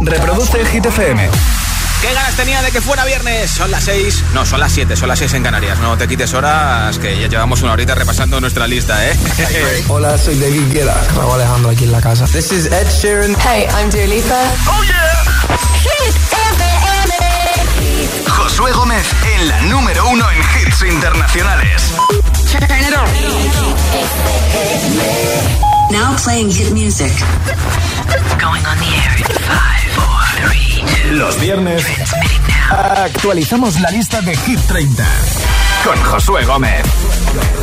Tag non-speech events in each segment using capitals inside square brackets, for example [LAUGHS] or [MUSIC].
Reproduce Hit FM. ¿Qué ganas tenía de que fuera viernes? Son las 6, no, son las 7, son las 6 en Canarias. No te quites horas, que ya llevamos una horita repasando nuestra lista, ¿eh? [LAUGHS] Hola, soy David Guetta. Raúl Alejandro aquí en la casa. This is Ed Sheeran. Hey, I'm Dua Lipa. ¡Oh, yeah! Hit FM. Josué Gómez en la número uno en hits internacionales. Now playing hit music. Going on the air in five, four, three, two. Los viernes actualizamos la lista de Hit 30 con Josué Gómez.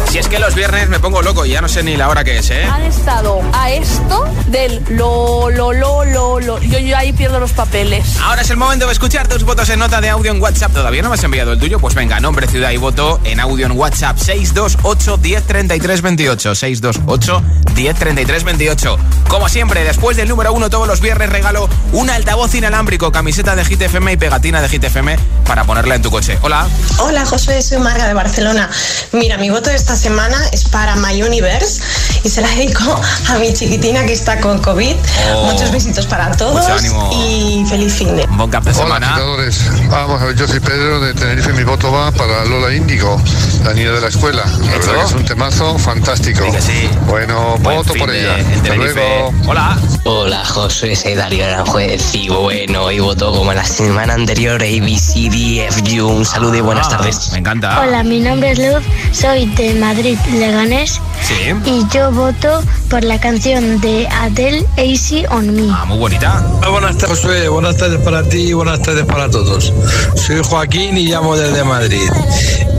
Si es que los viernes me pongo loco y ya no sé ni la hora que es, ¿eh? Han estado a esto del lo, lo, lo, lo, lo. Yo, yo ahí pierdo los papeles. Ahora es el momento de escuchar tus votos en nota de audio en WhatsApp. ¿Todavía no me has enviado el tuyo? Pues venga, nombre, ciudad y voto en audio en WhatsApp 628 1033 28. 628 1033 28. Como siempre, después del número uno todos los viernes regalo un altavoz inalámbrico, camiseta de Hit FM y pegatina de Hit FM para ponerla en tu coche. Hola. Hola, Josué, soy Marga de Barcelona. Mira, mi voto de esta semana es para My Universe y se la dedico a mi chiquitina que está con COVID. Oh. Muchos besitos para todos Mucho ánimo. y feliz fin de. Buen cap de Hola, semana. agitadores. Vamos a ver, yo soy Pedro de Tenerife. Mi voto va para Lola Índigo, la niña de la escuela. La verdad que es un temazo fantástico. Sí que sí. Bueno, Buen voto por ella. Hasta luego. Hola. Hola José, soy Darío Aranjuez y bueno, y votó como la semana anterior ABCDFU. Un saludo y buenas Ah, tardes. Me encanta. Hola, mi nombre es Luz, soy de Madrid, Leganés, Sí. y yo voto por la canción de Adele, Easy on Me. Ah, muy bonita. buenas tardes, Josué. Buenas tardes para ti y buenas tardes para todos. Soy Joaquín y llamo desde Madrid.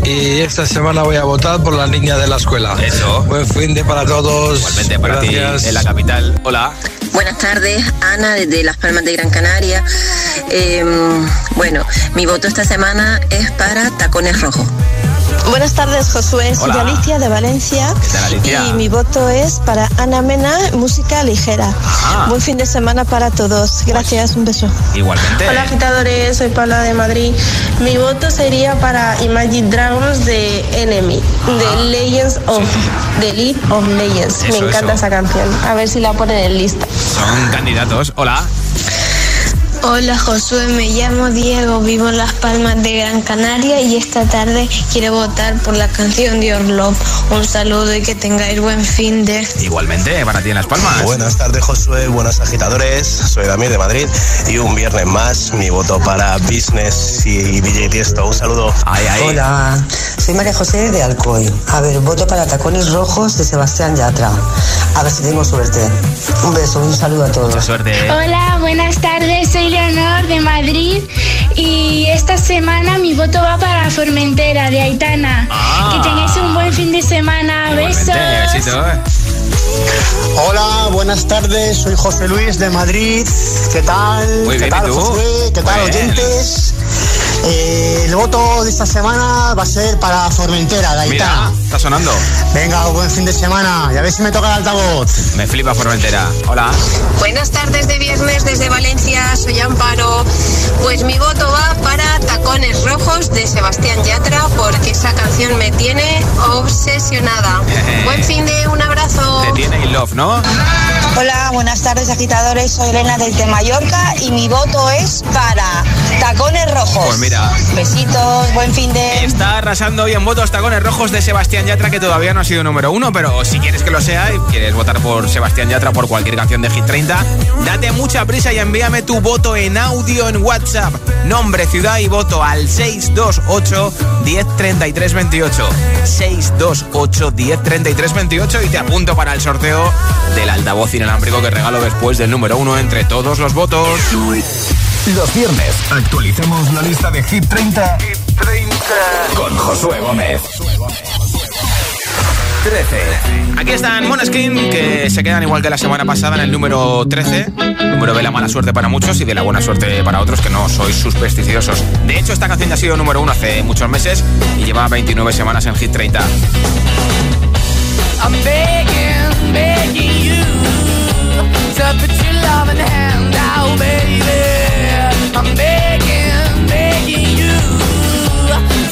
Y esta semana voy a votar por la niña de la escuela. Eso. Buen fin de para todos. Igualmente para Gracias. ti en la capital. Hola. Buenas tardes, Ana desde Las Palmas de Gran Canaria. Eh, bueno, mi voto esta semana es para Tacones Rojos. Buenas tardes, Josué. Soy Hola. Alicia de Valencia. ¿Qué tal, Alicia? Y mi voto es para Ana Mena, música ligera. Ah. Buen fin de semana para todos. Gracias, un beso. Igualmente. Hola agitadores, soy Paula de Madrid. Mi voto sería para Imagine Dragons de Enemy, de Legends of the League of Legends. Eso, Me encanta eso. esa canción. A ver si la ponen en lista. Son candidatos. Hola. Hola Josué, me llamo Diego, vivo en Las Palmas de Gran Canaria y esta tarde quiero votar por la canción de Your Love. Un saludo y que tengáis buen fin de... Igualmente para ti en Las Palmas. Buenas tardes, Josué. Buenas agitadores. Soy Damián de Madrid y un viernes más mi voto para Business y DJ Tiesto. Un saludo. Ay, ay. Hola, soy María José de Alcoy. A ver, voto para Tacones Rojos de Sebastián Yatra. A ver si tengo suerte. Un beso, un saludo a todos. Mucha suerte. Hola, buenas tardes, soy Leonor de Madrid y esta semana mi voto va para Formentera de Aitana. Ah. Que tengáis un buen fin de semana, Igualmente, besos. eh. Hola, buenas tardes, soy José Luis de Madrid. ¿Qué tal? Muy ¿Qué bien, tal. Josué? ¿Qué tal, Muy bien. Eh, el voto de esta semana va a ser para Formentera, de Mira, está sonando. Venga, buen fin de semana y a ver si me toca el altavoz. Me flipa Formentera. Hola. Buenas tardes de viernes desde Valencia, soy Amparo. Pues mi voto va para Tacones Rojos de Sebastián Yatra porque esa canción me tiene obsesionada. Buen fin de un abrazo. Te tiene in love, ¿no? Hola, buenas tardes agitadores. Soy Elena desde Mallorca y mi voto es para Tacones Rojos. Pues mira. Besitos, buen fin de... Está arrasando hoy en votos tacones rojos de Sebastián Yatra, que todavía no ha sido número uno, pero si quieres que lo sea y quieres votar por Sebastián Yatra por cualquier canción de Hit 30, date mucha prisa y envíame tu voto en audio en WhatsApp. Nombre, ciudad y voto al 628 1033 28. 628 1033 28 y te apunto para el sorteo del altavoz inalámbrico que regalo después del número uno entre todos los votos. Los viernes actualicemos la lista de Hit 30, con Josué Gómez. 13. Aquí están Moneskin, que se quedan igual que la semana pasada en el número 13. Número de la mala suerte para muchos y de la buena suerte para otros que no sois supersticiosos. De hecho, esta canción ya ha sido número 1 hace muchos meses y lleva 29 semanas en Hit 30. I'm begging, begging you to put your loving hand out, baby. I'm begging, begging you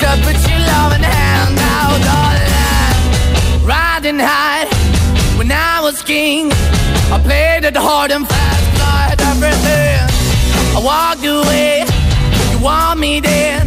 to put your loving hand out darling. Riding high when I was king, I played it hard and fast, like everything. I walked away, you want me then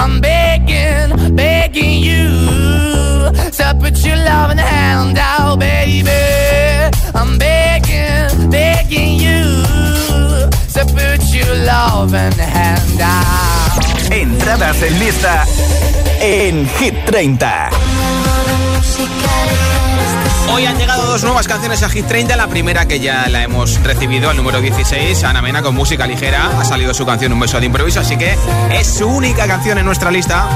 I'm begging, begging you to put your loving hand out, baby. I'm begging, begging you to put your loving hand out. Entradas en lista en Hit 30. Hoy han llegado dos nuevas canciones a Hit 30. La primera que ya la hemos recibido, al número 16, Ana Mena con música ligera. Ha salido su canción Un beso de improviso, así que es su única canción en nuestra lista.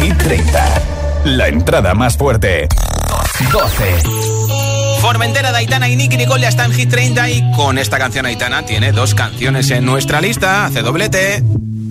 Hit 30. La entrada más fuerte. 12. Formentera de Aitana y Nicky Nicole ya está en Hit 30 y con esta canción Aitana tiene dos canciones en nuestra lista. Hace doblete.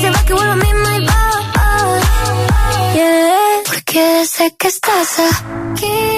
se va, que vuelvo a mí, my boy. Yeah, porque sé que estás aquí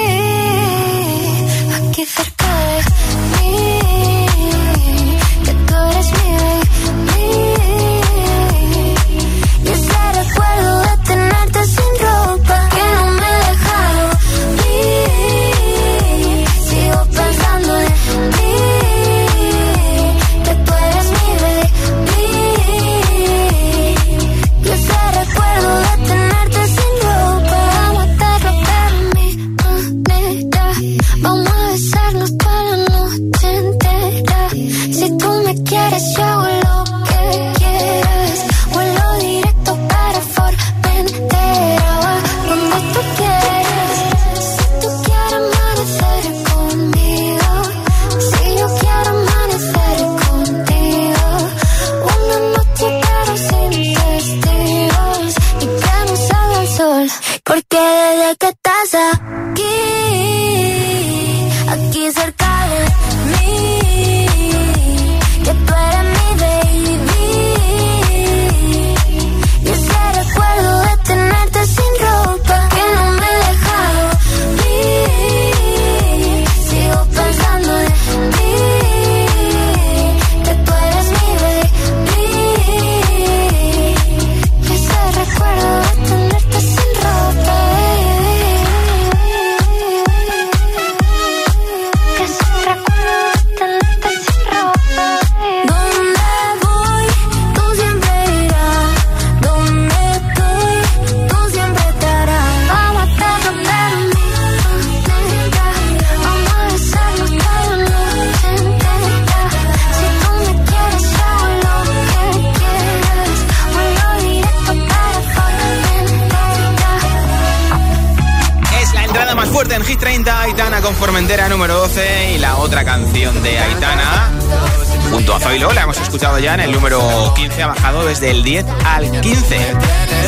con Formentera número 12 y la otra canción de Aitana junto a Zoilo, la hemos escuchado ya en el número 15, ha bajado desde el 10 al 15.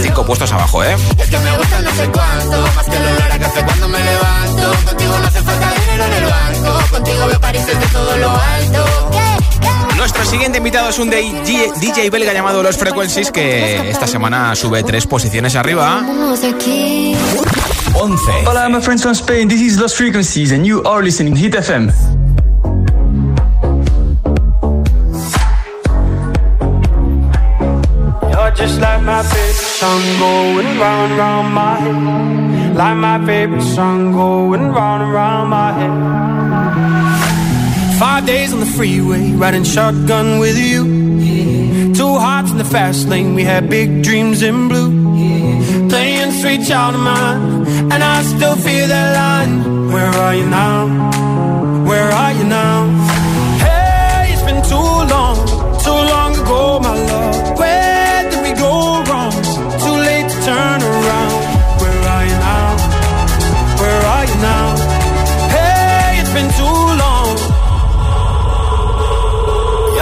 Cinco puestos abajo, ¿eh? Es que me gusta no sé cuánto, más que el olor a café cuando me levanto. Contigo no hace falta dinero en el banco, contigo veo París desde todo lo alto. Nuestro siguiente invitado es un DJ, DJ belga llamado Los Frequencies que esta semana sube tres posiciones arriba. 11. Hola, my friends from Spain. This is Lost Frequencies, and you are listening Hit FM. You're just like my favorite song going round round my head. Like my favorite song going round and round my head. Five days on the freeway, riding shotgun with you. Two hearts in the fast lane, we had big dreams in blue. Playing sweet child of mine, and I still feel that line. Where are you now? Where are you now?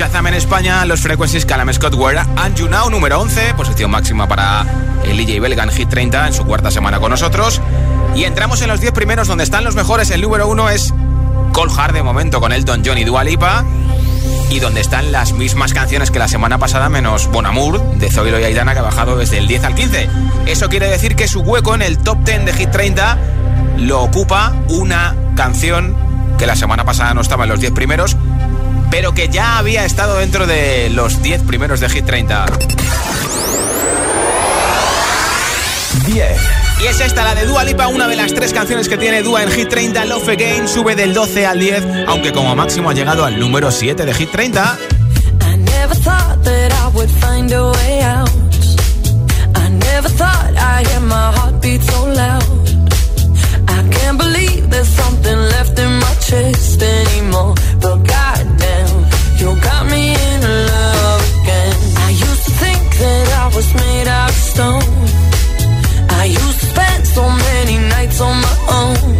Shazam en España, los Frequencies Calam Scott Ware and You Now, número 11, posición máxima para el DJ belga en Hit 30 en su cuarta semana con nosotros. Y entramos en los 10 primeros donde están los mejores. El número 1 es Cold Hard de momento con Elton John y Dua Lipa. Y donde están las mismas canciones que la semana pasada, menos Bon Amour de Zoilo y Aitana, que ha bajado desde el 10 al 15. Eso quiere decir que su hueco en el top 10 de Hit 30 lo ocupa una canción que la semana pasada no estaba en los 10 primeros, pero que ya había estado dentro de los 10 primeros de Hit 30. 10. Y es esta, la de Dua Lipa, una de las tres canciones que tiene Dua en Hit 30. Love Again sube del 12 al 10, aunque como máximo ha llegado al número 7 de Hit 30. I never thought that I would find a way out. I never thought I'd hear my heartbeat so loud. I can't believe there's something left in my chest anymore. But you got me in love again. I used to think that I was made out of stone. I used to spend so many nights on my own.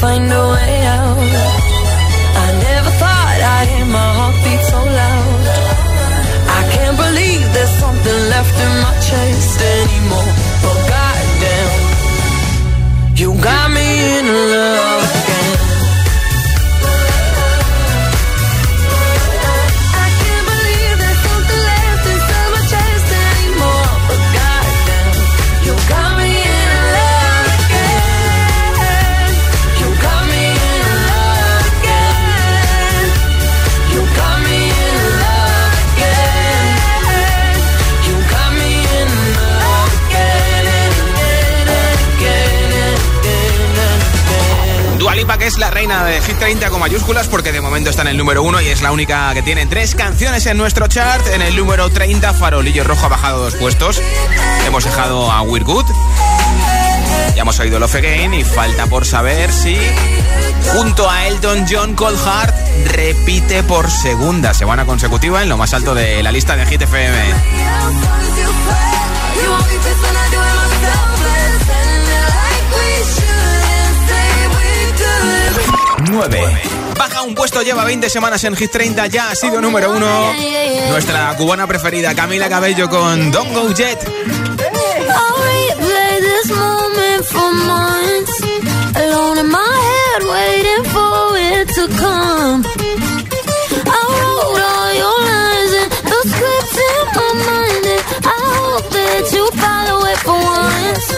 find a way out. I never thought I'd hear my heartbeat so loud. I can't believe there's something left in my chest anymore. But goddamn, you got me in love la reina de Hit 30 con mayúsculas porque de momento está en el número 1 y es la única que tiene tres canciones en nuestro chart. En el número 30, Farolillo Rojo ha bajado dos puestos. Hemos dejado a We're Good. Ya hemos oído Love Again y falta por saber si junto a Elton John Cold Heart repite por segunda semana consecutiva en lo más alto de la lista de Hit FM. 9. Baja un puesto, lleva 20 semanas en Hit 30, ya ha sido número uno. Nuestra cubana preferida, Camila Cabello con Don't Go Jet. That you follow it for once.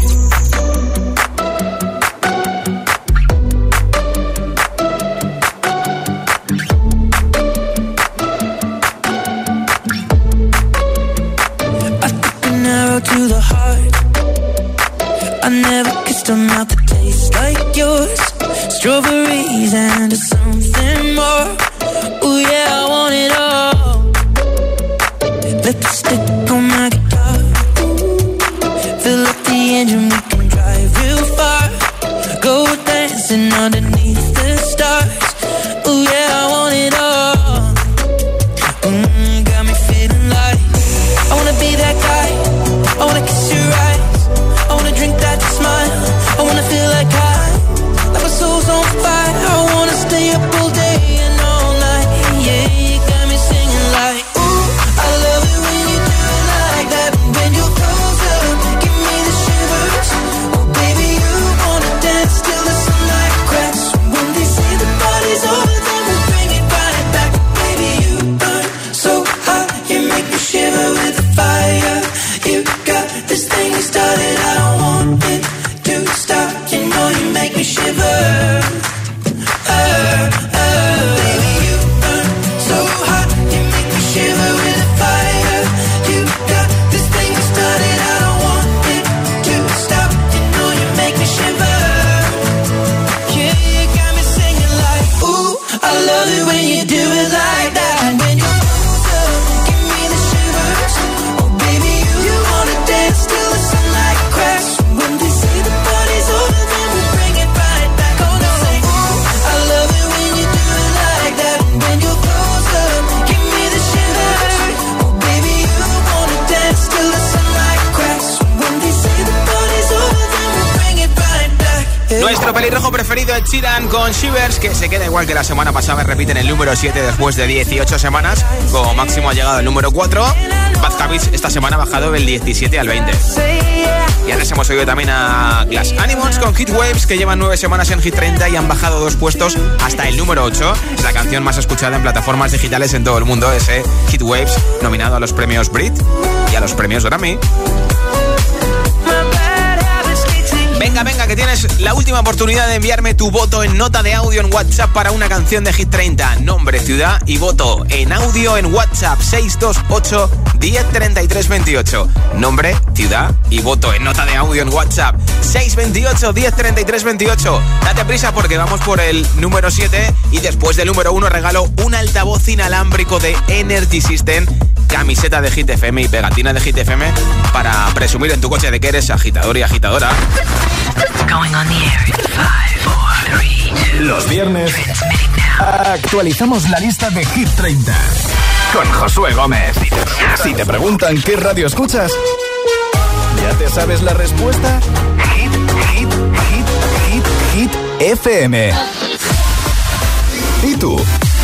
on fire es Chiran con Shivers, que se queda igual que la semana pasada, repiten el número 7 después de 18 semanas. Como máximo ha llegado el número 4. Bad Habits esta semana ha bajado del 17 al 20. Y antes hemos oído también a Glass Animals con Hit Waves, que llevan 9 semanas en Hit 30 y han bajado dos puestos hasta el número 8. Es la canción más escuchada en plataformas digitales en todo el mundo, ese Hit Waves, nominado a los premios Brit y a los premios Grammy. Tienes la última oportunidad de enviarme tu voto en nota de audio en WhatsApp para una canción de Hit 30. Nombre, ciudad y voto en audio en WhatsApp 628 1033 28. Nombre, ciudad y voto en nota de audio en WhatsApp 628 1033 28. Date prisa porque vamos por el número 7 y después del número 1 regalo un altavoz inalámbrico de Energy System camiseta de Hit FM y pegatina de Hit FM para presumir en tu coche de que eres agitador y agitadora. Los viernes actualizamos la lista de Hit 30 con Josué Gómez. Si te preguntan qué radio escuchas, ¿ya te sabes la respuesta? Hit, hit, hit, hit, hit, FM. ¿Y tú?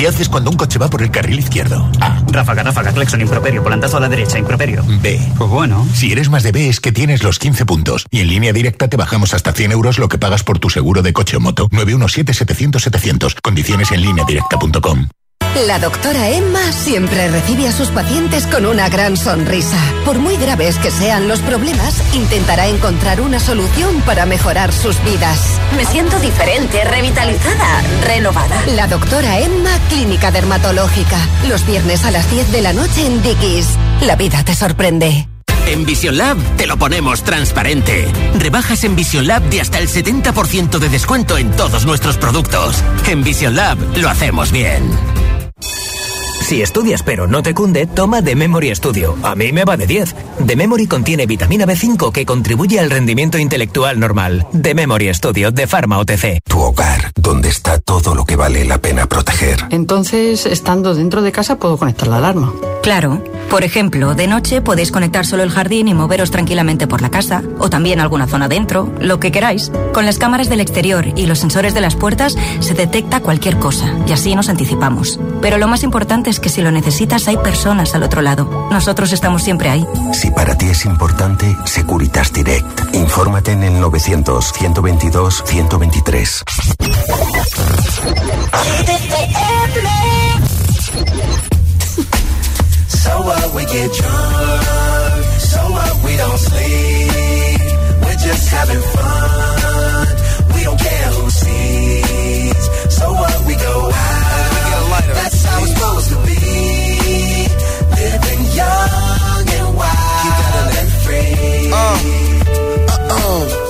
¿Qué haces cuando un coche va por el carril izquierdo? A. Ráfaga, ráfaga, claxon, improperio, volantazo a la derecha, improperio. B. Pues bueno. Si eres más de B es que tienes los 15 puntos. Y en línea directa te bajamos hasta 100 euros lo que pagas por tu seguro de coche o moto. 917-700-700. Condiciones en línea directa.com. La doctora Emma siempre recibe a sus pacientes con una gran sonrisa. Por muy graves que sean los problemas, intentará encontrar una solución para mejorar sus vidas. Me siento diferente, revitalizada, renovada. La doctora Emma, Clínica Dermatológica. Los viernes a las 10 de la noche en Dickies. La vida te sorprende. En Vision Lab te lo ponemos transparente. Rebajas en Vision Lab de hasta el 70% de descuento en todos nuestros productos. En Vision Lab lo hacemos bien. Si estudias pero no te cunde, toma The Memory Studio. A mí me va de 10. The Memory contiene vitamina B5 que contribuye al rendimiento intelectual normal. The Memory Studio de Pharma OTC. Tu hogar, donde está todo lo que vale la pena proteger. Entonces, estando dentro de casa, puedo conectar la alarma. Claro. Por ejemplo, de noche podéis conectar solo el jardín y moveros tranquilamente por la casa, o también alguna zona dentro, lo que queráis. Con las cámaras del exterior y los sensores de las puertas se detecta cualquier cosa, y así nos anticipamos. Pero lo más importante es que si lo necesitas hay personas al otro lado. Nosotros estamos siempre ahí. Si para ti es importante, Securitas Direct. Infórmate en el 900-122-123. So what we get drunk, so what we don't sleep. We're just having fun. We don't care who That's how it's supposed to be. Living young and wild and free. Uh-uh.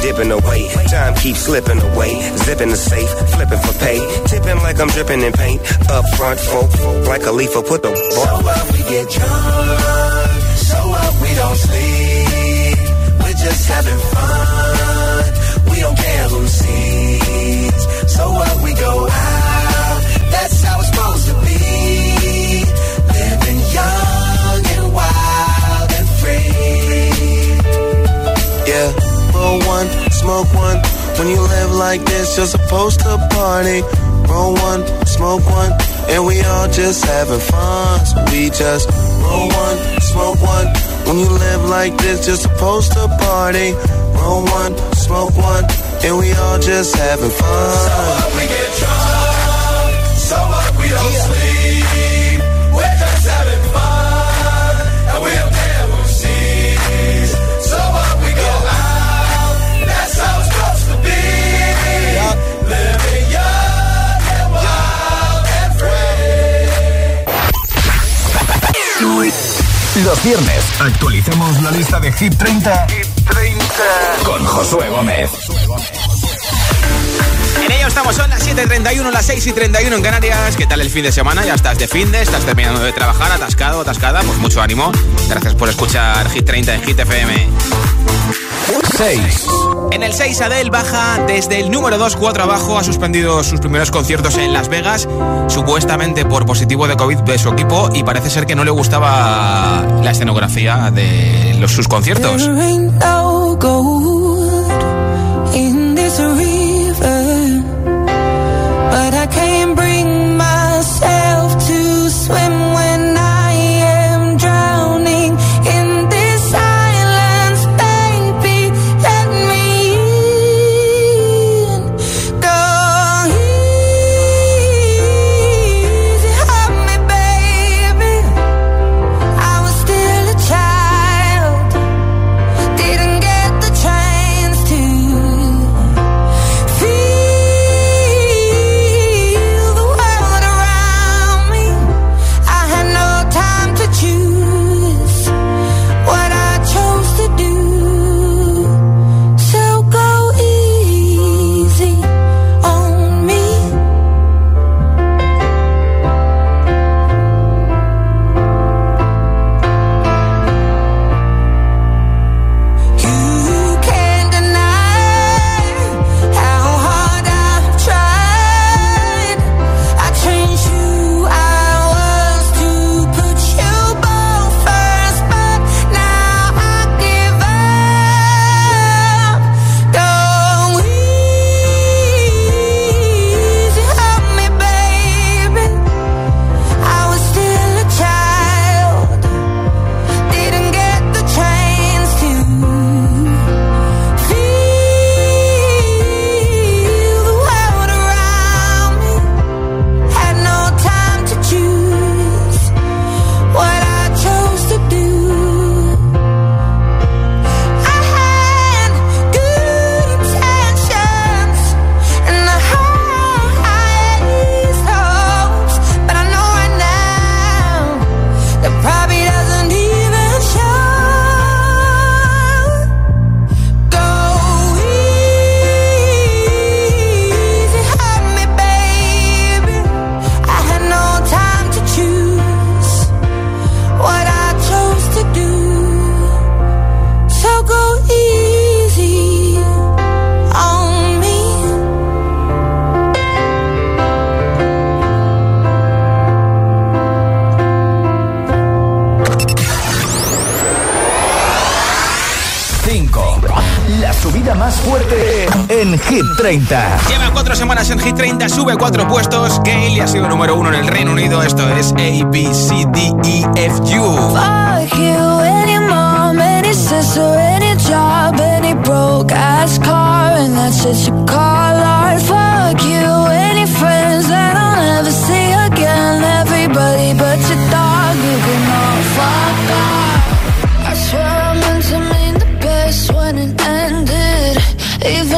dipping away. Time keeps slipping away. Zipping the safe, flipping for pay. Tipping like I'm dripping in paint. Up front, folk, like a leaf, put the So what we get drunk, so what we don't sleep. We're just having fun. We don't care who sees. So what we go out. That's how it's supposed to be. Roll one, smoke one. When you live like this, you're supposed to party. Roll one, smoke one, and we all just having fun. So we just roll one, smoke one. When you live like this, you're supposed to party. Roll one, smoke one, and we all just having fun. So what we get drunk, so what Los viernes actualicemos la lista de Hit 30, Hit 30. con Josué Gómez. En ello estamos, son las 7.31, las 6.31 en Canarias. ¿Qué tal el fin de semana? Ya estás de fin de, estás terminando de trabajar, atascado, atascada. Pues mucho ánimo. Gracias por escuchar Hit 30 en Hit FM. 6. En el 6, Adele baja desde el número 2, 4 abajo. Ha suspendido sus primeros conciertos en Las Vegas, supuestamente por positivo de COVID de su equipo. Y parece ser que no le gustaba la escenografía de los, sus conciertos. Hit 30. Lleva cuatro semanas en Hit 30, sube cuatro puestos. Gail ha sido número uno en el Reino Unido. Esto es A, B, C, D, E, F, U. Fuck you, any mom, any sister, any job, any broke ass car, and that's just you call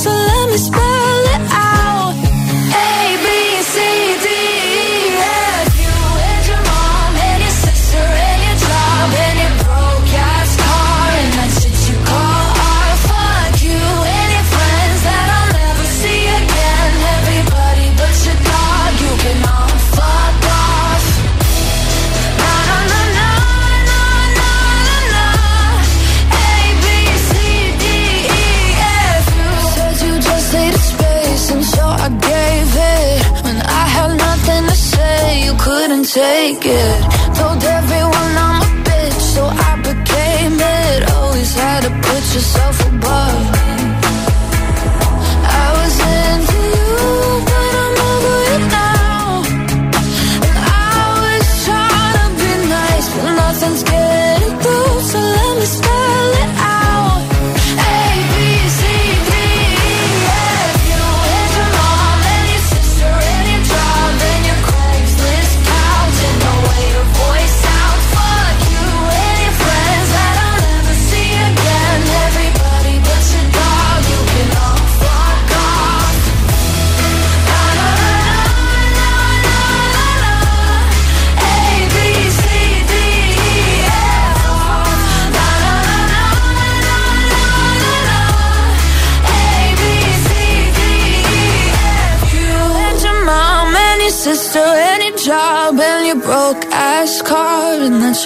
So let me spell take it.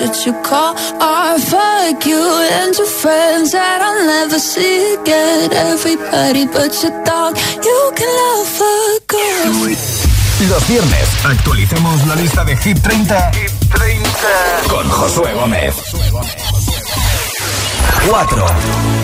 What you call. Fuck you friends that never see again. Everybody but you can. Los viernes actualicemos la lista de Hit 30, con Josué Gómez. 4.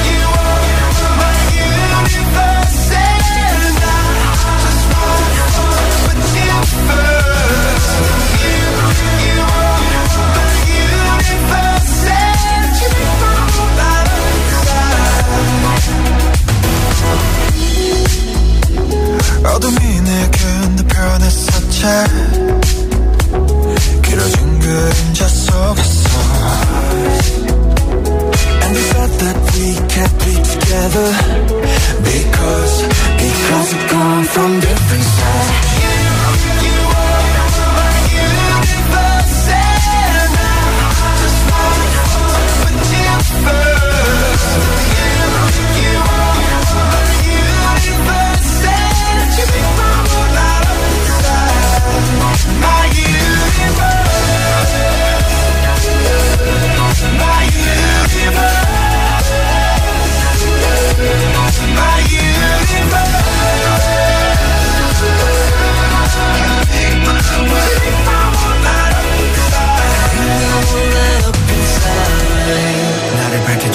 편했었지 길어진 그림자 속에서 And we thought that we can't be together Because, because we've come from different sides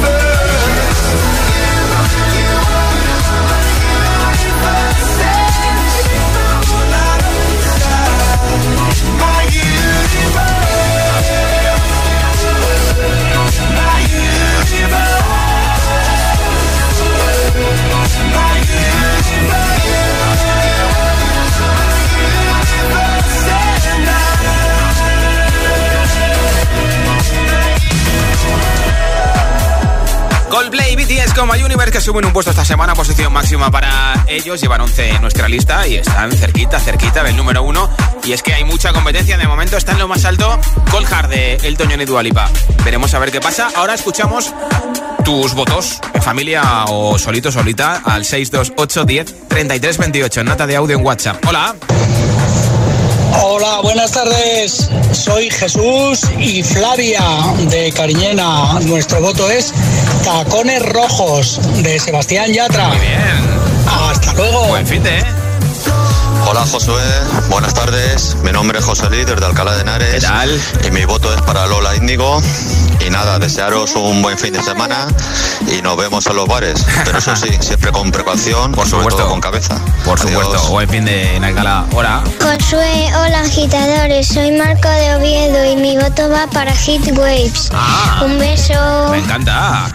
first con My Universe que suben un puesto esta semana, posición máxima para ellos. Llevan 11 en nuestra lista y están cerquita, cerquita del número uno. Y es que hay mucha competencia. De momento está en lo más alto Cold Hard de El Toño y Dualipa. Veremos a ver qué pasa. Ahora escuchamos tus votos en familia o solito, solita al 628 10 33 28. Nota de audio en WhatsApp. Hola. Hola, buenas tardes. Soy Jesús y Flavia de Cariñena. Nuestro voto es Tacones Rojos de Sebastián Yatra. Muy bien. Hasta luego. Buen fin de. Hola Josué, buenas tardes. Mi nombre es José Líder de Alcalá de Henares. ¿Qué tal? Y mi voto es para Lola Índigo. Y nada, desearos un buen fin de semana y nos vemos en los bares. [LAUGHS] Pero eso sí, siempre con precaución, Por sobre supuesto. todo con cabeza. Por Adiós. supuesto. Buen fin de en Alcalá. Hola. Josué, hola agitadores, soy Marco de Oviedo y mi voto va para Hit Waves. Ah. Un beso. Me encanta.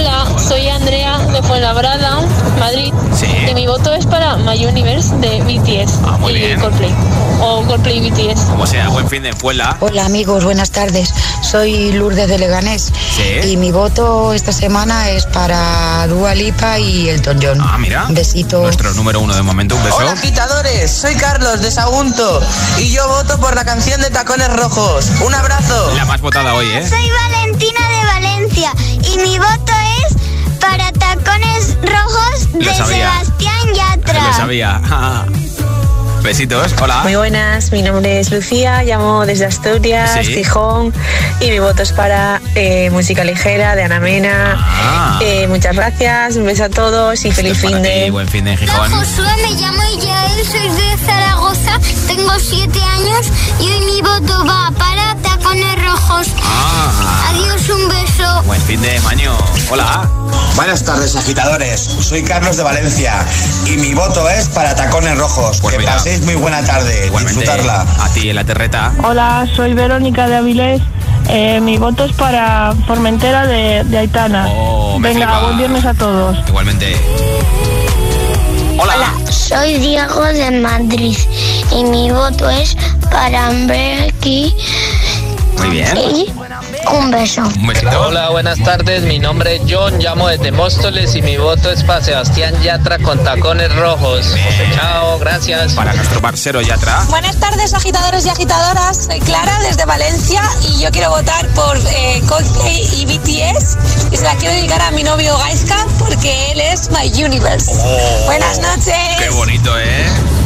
Hola, soy Andrea de Fuenlabrada, Madrid. Sí. Y mi voto es para My Universe de BTS Ah, muy y bien. Coldplay. O Coldplay BTS. Como sea, buen fin de Puebla. Hola amigos, buenas tardes. Soy Lourdes de Leganés Sí. y mi voto esta semana es para Dua Lipa y Elton John. Ah, mira. Un besito. Nuestro número uno de momento. Un beso. Hola agitadores, soy Carlos de Sagunto y yo voto por la canción de Tacones Rojos. Un abrazo. La más votada hoy, ¿eh? Soy Valentina de Valencia y mi voto es para Tacones Rojos de. Sebastián Yatra. Lo sabía. [LAUGHS] Besitos. Hola. Muy buenas, mi nombre es Lucía, llamo desde Asturias, Sí. Gijón y mi voto es para eh, música ligera de Ana Mena. Ah. Eh, muchas gracias, un beso a todos y feliz fin de. buen fin de Gijón. Josué, me llamo Yael, soy de Zaragoza, tengo siete años y hoy mi voto va para Tacones Rojos. Ah. Adiós, un beso. Buen fin de Maño. Hola. Buenas tardes, agitadores. Soy Carlos de Valencia y mi voto es para Tacones Rojos. Pues que muy buena tarde. Igualmente. Disfrutarla. A ti en la terreta. Hola, soy Verónica de Avilés. Eh, mi voto es para Formentera de, de Aitana. Oh, Venga, flipa. buen viernes a todos. Igualmente. Hola. soy Diego de Madrid y mi voto es para Becky Muy bien. y un beso. Un besito. Hola, buenas tardes. Mi nombre es John, llamo desde Móstoles y mi voto es para Sebastián Yatra con tacones rojos. Chao, gracias. Para nuestro parcero Yatra. Buenas tardes, agitadores y agitadoras. Soy Clara desde Valencia y yo quiero votar por eh, Coldplay y BTS. Y se la quiero dedicar a mi novio Gaizka porque él es My Universe. Oh. Buenas noches. Qué bonito, ¿eh?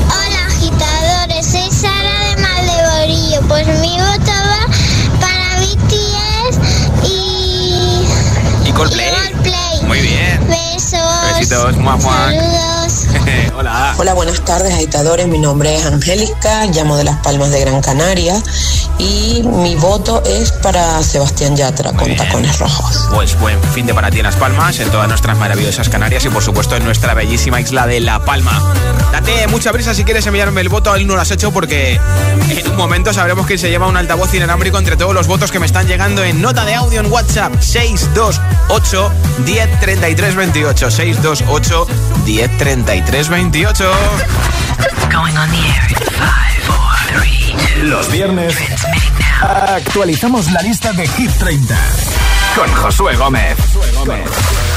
[LAUGHS] Hola. Hola, buenas tardes, agitadores. Mi nombre es Angélica, llamo de Las Palmas de Gran Canaria y mi voto es para Sebastián Yatra con tacones rojos. Pues buen fin de para ti en Las Palmas, en todas nuestras maravillosas Canarias y por supuesto en nuestra bellísima isla de La Palma. Date mucha prisa si quieres enviarme el voto, aún no lo has hecho porque en un momento sabremos quién se lleva un altavoz inalámbrico entre todos los votos que me están llegando en nota de audio en WhatsApp 628 1033 28 628 1033 28 Los viernes actualizamos la lista de Hit 30 con Josué Gómez.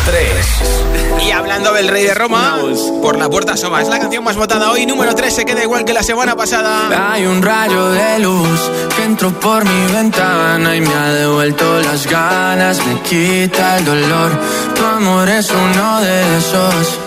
3. Y hablando del rey de Roma, por la puerta asoma. Es la canción más votada hoy, número 3, se queda igual que la semana pasada. Hay un rayo de luz que entró por mi ventana y me ha devuelto las ganas, me quita el dolor. Tu amor es uno de esos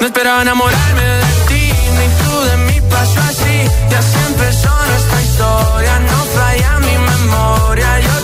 no esperaba enamorarme de ti, ni tú de mí pasó así. Y así empezó nuestra historia, no falla mi memoria. Yo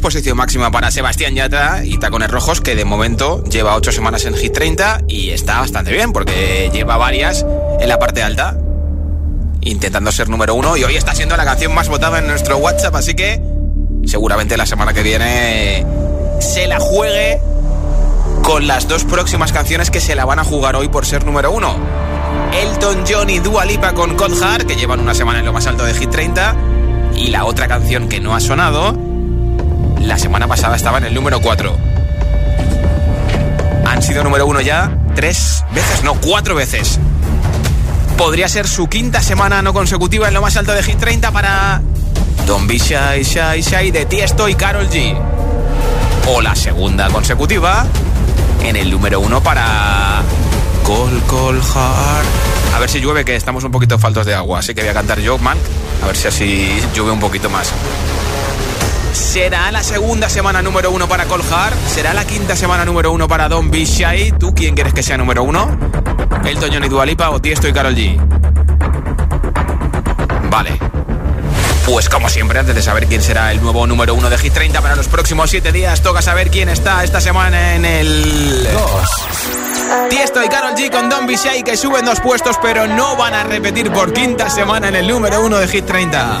repite en el 3, posición máxima para Sebastián Yatra y Tacones Rojos, que de momento lleva 8 semanas en Hit 30 y está bastante bien, porque lleva varias en la parte alta, intentando ser número uno, y hoy está siendo la canción más votada en nuestro WhatsApp, así que seguramente la semana que viene se la juegue con las dos próximas canciones que se la van a jugar hoy por ser número uno. Elton John y Dua Lipa con Cold que llevan una semana en lo más alto de Hit 30. Y la otra canción que no ha sonado, la semana pasada estaba en el número 4. Han sido número uno ya tres veces, no, cuatro veces. Podría ser su quinta semana no consecutiva en lo más alto de Hit 30 para Don Be Shy, Shy, Shy de Tiesto y Carol G. O la segunda consecutiva en el número uno para Col Col Heart. A ver si llueve, que estamos un poquito faltos de agua, así que voy a cantar yo, man. A ver si así llueve un poquito más. ¿Será la segunda semana número uno para Coljar? ¿Será la quinta semana número uno para Don Be Shy? ¿Tú quién quieres que sea número uno? ¿El Toñón y o Tiesto y Carol G? Vale. Pues como siempre, antes de saber quién será el nuevo número uno de Hit 30 para los próximos siete días, toca saber quién está esta semana en el... 2. Tiesto y Carol G con Don Be Shy que suben dos puestos pero no van a repetir por quinta semana en el número uno de Hit 30.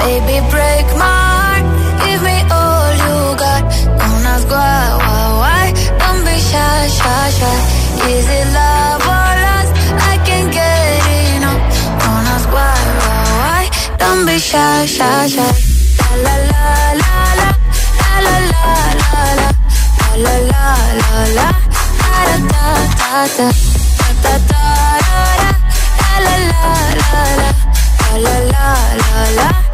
Baby, break my heart. Give me all you got. Don't ask why, why, why. Don't be shy. Is it love or lust? I can't get enough. Don't ask why, why. Don't. La la la la la la la la la la la la la da da da da da da da da la la la la la la la la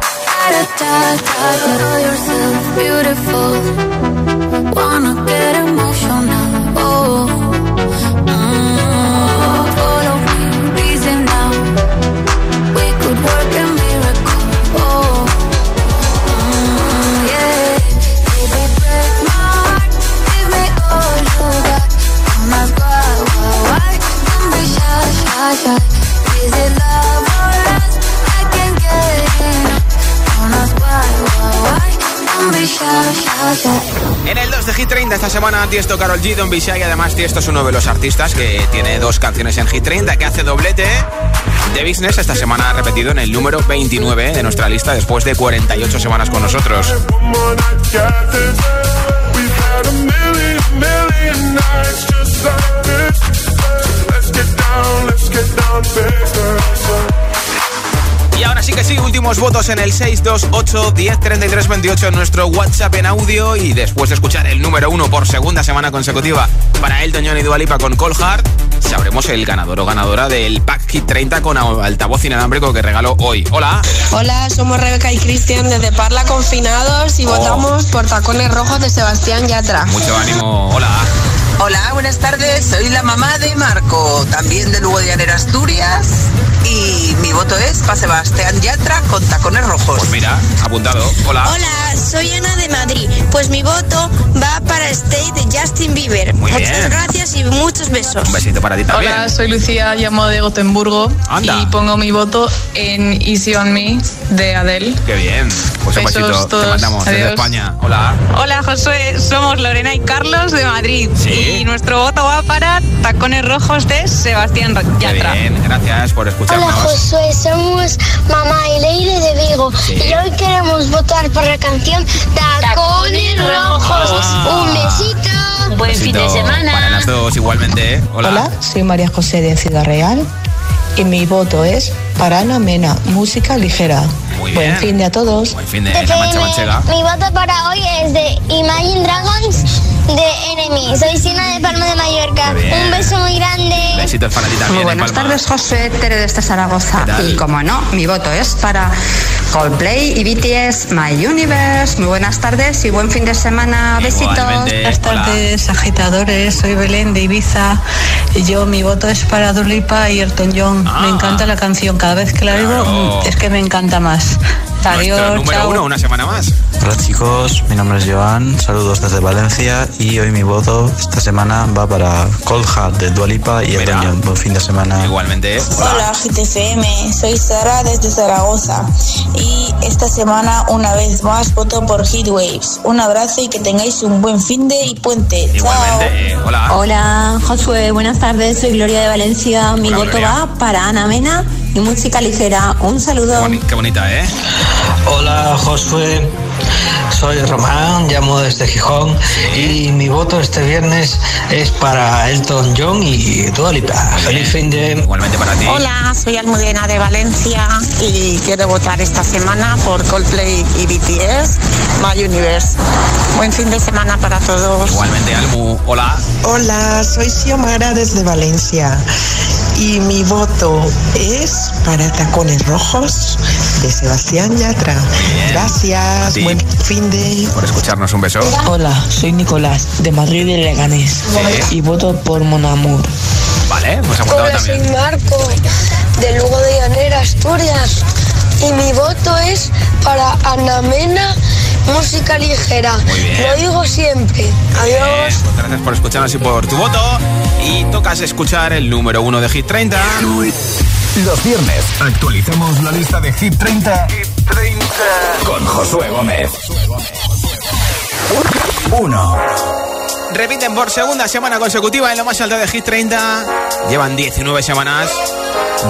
da da da da Know yourself beautiful Hit 30 esta semana Tiesto, Carol G, Don Bishai además Tiesto es uno de los artistas que tiene dos canciones en Hit 30 que hace doblete. de Business esta semana ha repetido en el número 29 de nuestra lista después de 48 semanas con nosotros. Y ahora sí que sí, últimos votos en el 628 10 28 en nuestro WhatsApp en audio. Y después de escuchar el número uno por segunda semana consecutiva para Elton John y Dualipa con Cold Heart, sabremos el ganador o ganadora del Pack Kit 30 con altavoz inalámbrico que regaló hoy. Hola. Hola, somos Rebeca y Cristian desde Parla Confinados y Oh. votamos por Tacones Rojos de Sebastián Yatra. Mucho ánimo. Hola. Hola, buenas tardes. Soy la mamá de Marco, también de Lugo de Llanera, Asturias. Y mi voto es para Sebastián Yatra con tacones rojos. Pues mira, apuntado. Hola. Hola, soy Ana de Madrid. Pues mi voto va para Stay de Justin Bieber. Muy Muchas bien. gracias y muchos besos. Un besito para ti también. Hola, soy Lucía, llamo de Gotemburgo Anda. y pongo mi voto en Easy on Me de Adele. Qué bien. Pues un Besos besito te todos. mandamos desde Adiós. España. Hola. Hola Josué, somos Lorena y Carlos de Madrid y nuestro voto va para Tacones Rojos de Sebastián Yatra. bien. Gracias por escucharnos. Hola Josué, somos mamá y Leire de Vigo y hoy queremos votar por la canción Tacones Rojos. Un besito. Buen Besito Para las dos igualmente. Hola. Hola, soy María José de Ciudad Real y mi voto es para Ana Mena, música ligera. Muy Buen bien. fin de a todos. Buen fin de la mancha manchega. Mi voto para hoy es de Imagine Dragons de Soy Sina de Palma de Mallorca. Un beso muy grande. Besitos para ti también. Muy en buenas tardes, José Tere desde Zaragoza. Y como no, mi voto es para Coldplay y BTS My Universe. Muy buenas tardes y buen fin de semana. Besitos. Igualmente. Buenas tardes, agitadores. Soy Belén de Ibiza. Y Yo, mi voto es para Dulipa y Elton John. Ah. Me encanta la canción. Cada vez que la oigo, Claro. es que me encanta más. Nuestro Adiós, número chao. uno, una semana más. Hola chicos, mi nombre es Joan, saludos desde Valencia y hoy mi voto esta semana va para Cold Heart de Dualipa y Elton John. Buen fin de semana. Igualmente. Hola GTFM, soy Sara desde Zaragoza y esta semana una vez más voto por Heatwaves. Un abrazo y que tengáis un buen fin de y puente. Chao. Eh, hola. Hola, Josué, buenas tardes. Soy Gloria de Valencia. Mi Hola, voto Gloria. va para Ana Mena y música ligera. Un saludo. Boni- Qué bonita, ¿eh? Hola Josué, soy Román, llamo desde Gijón y mi voto este viernes es para Elton John y Dua Lipa. Feliz fin de... Igualmente para ti. Hola, soy Almudena de Valencia y quiero votar esta semana por Coldplay y BTS, My Universe. Buen fin de semana para todos. Igualmente, Almu. Hola. Hola, soy Xiomara desde Valencia y mi voto es para Tacones Rojos de Sebastián Yatra. Gracias, buen fin de... Por escucharnos un beso. Hola, soy Nicolás de Madrid de Leganés y voto por Monamur. Vale, pues apuntado Hola, soy también. Marco de Lugo de Llanera, Asturias. Y mi voto es para Ana Mena, música ligera. Muy bien. Lo digo siempre. Adiós. Bien, pues gracias por escucharnos y por tu voto. Y tocas escuchar el número uno de Hit 30. Los viernes actualizamos la lista de Hit 30, con Josué Gómez. 1. Repiten por segunda semana consecutiva en lo más alto de Hit 30. Llevan 19 semanas,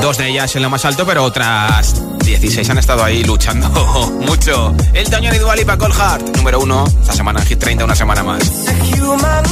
dos de ellas en lo más alto, pero otras 16 han estado ahí luchando [LAUGHS] mucho. El Toño y Dualipa Cold número uno, esta semana en Hit 30, una semana más. human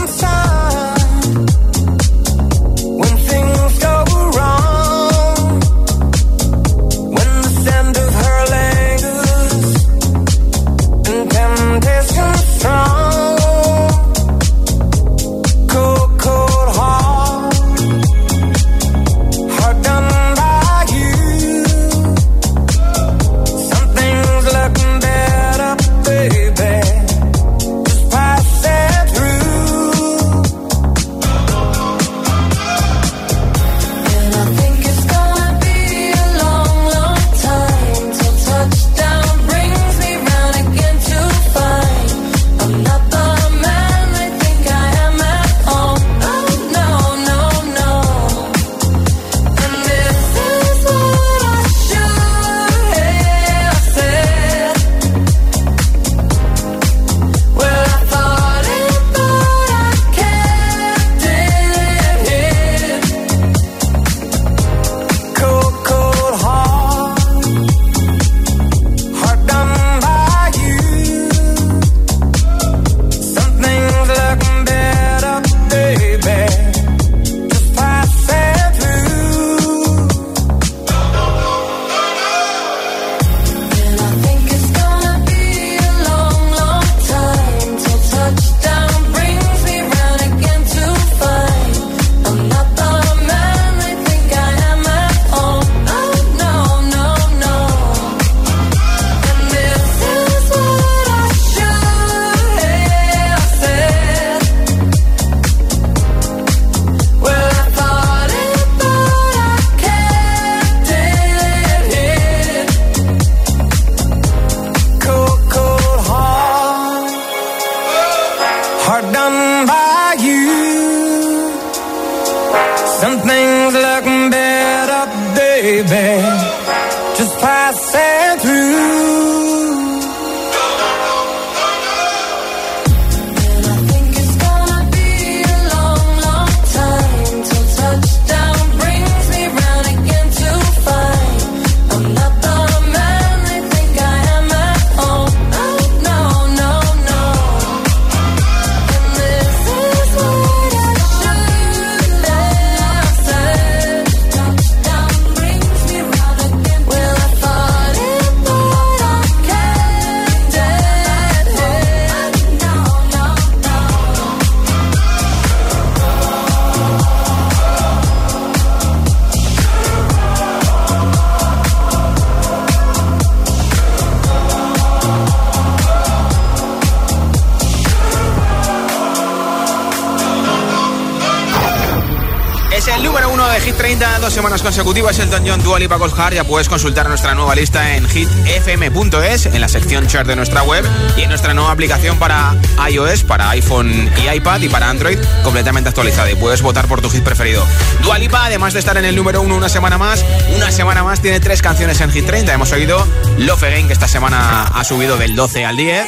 semanas consecutivas, el John Dual y Paco Ya puedes consultar nuestra nueva lista en hitfm.es, en la sección chart de nuestra web y en nuestra nueva aplicación para iOS, para iPhone y iPad y para Android, completamente actualizada. Y puedes votar por tu hit preferido. Dualipa, además de estar en el número uno una semana más, una semana más tiene tres canciones en Hit 30. Hemos oído Love Again, que esta semana ha subido del 12 al 10.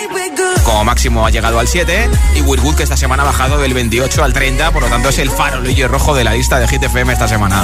Como máximo ha llegado al 7. Y Weirwood, que esta semana ha bajado del 28 al 30. Por lo tanto, es el farolillo rojo de la lista de Hit FM esta semana.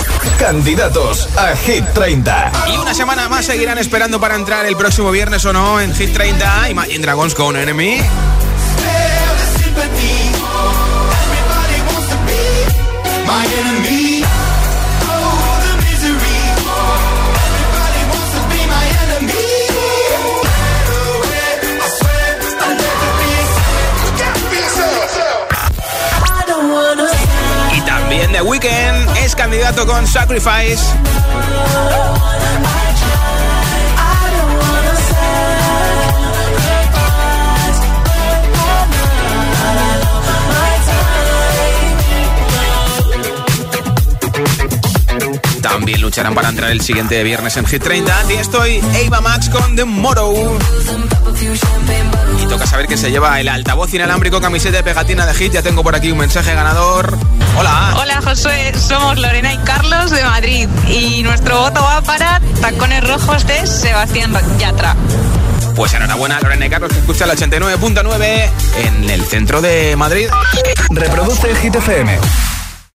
Candidatos a Hit 30. Y una semana más seguirán esperando para entrar el próximo viernes o no en Hit 30. Imagine Dragons con Enemy. The Weeknd es candidato con Sacrifice. También lucharán para entrar el siguiente viernes en Hit 30. Y estoy Ava Max con The Motto. Y toca saber que se lleva el altavoz inalámbrico, camiseta de pegatina de Hit. Ya tengo por aquí un mensaje ganador. Hola. Hola Josué, somos Lorena y Carlos de Madrid. Y nuestro voto va para Tacones Rojos de Sebastián Yatra. Pues enhorabuena Lorena y Carlos que escucha el 89.9 en el centro de Madrid. Reproduce el Hit FM.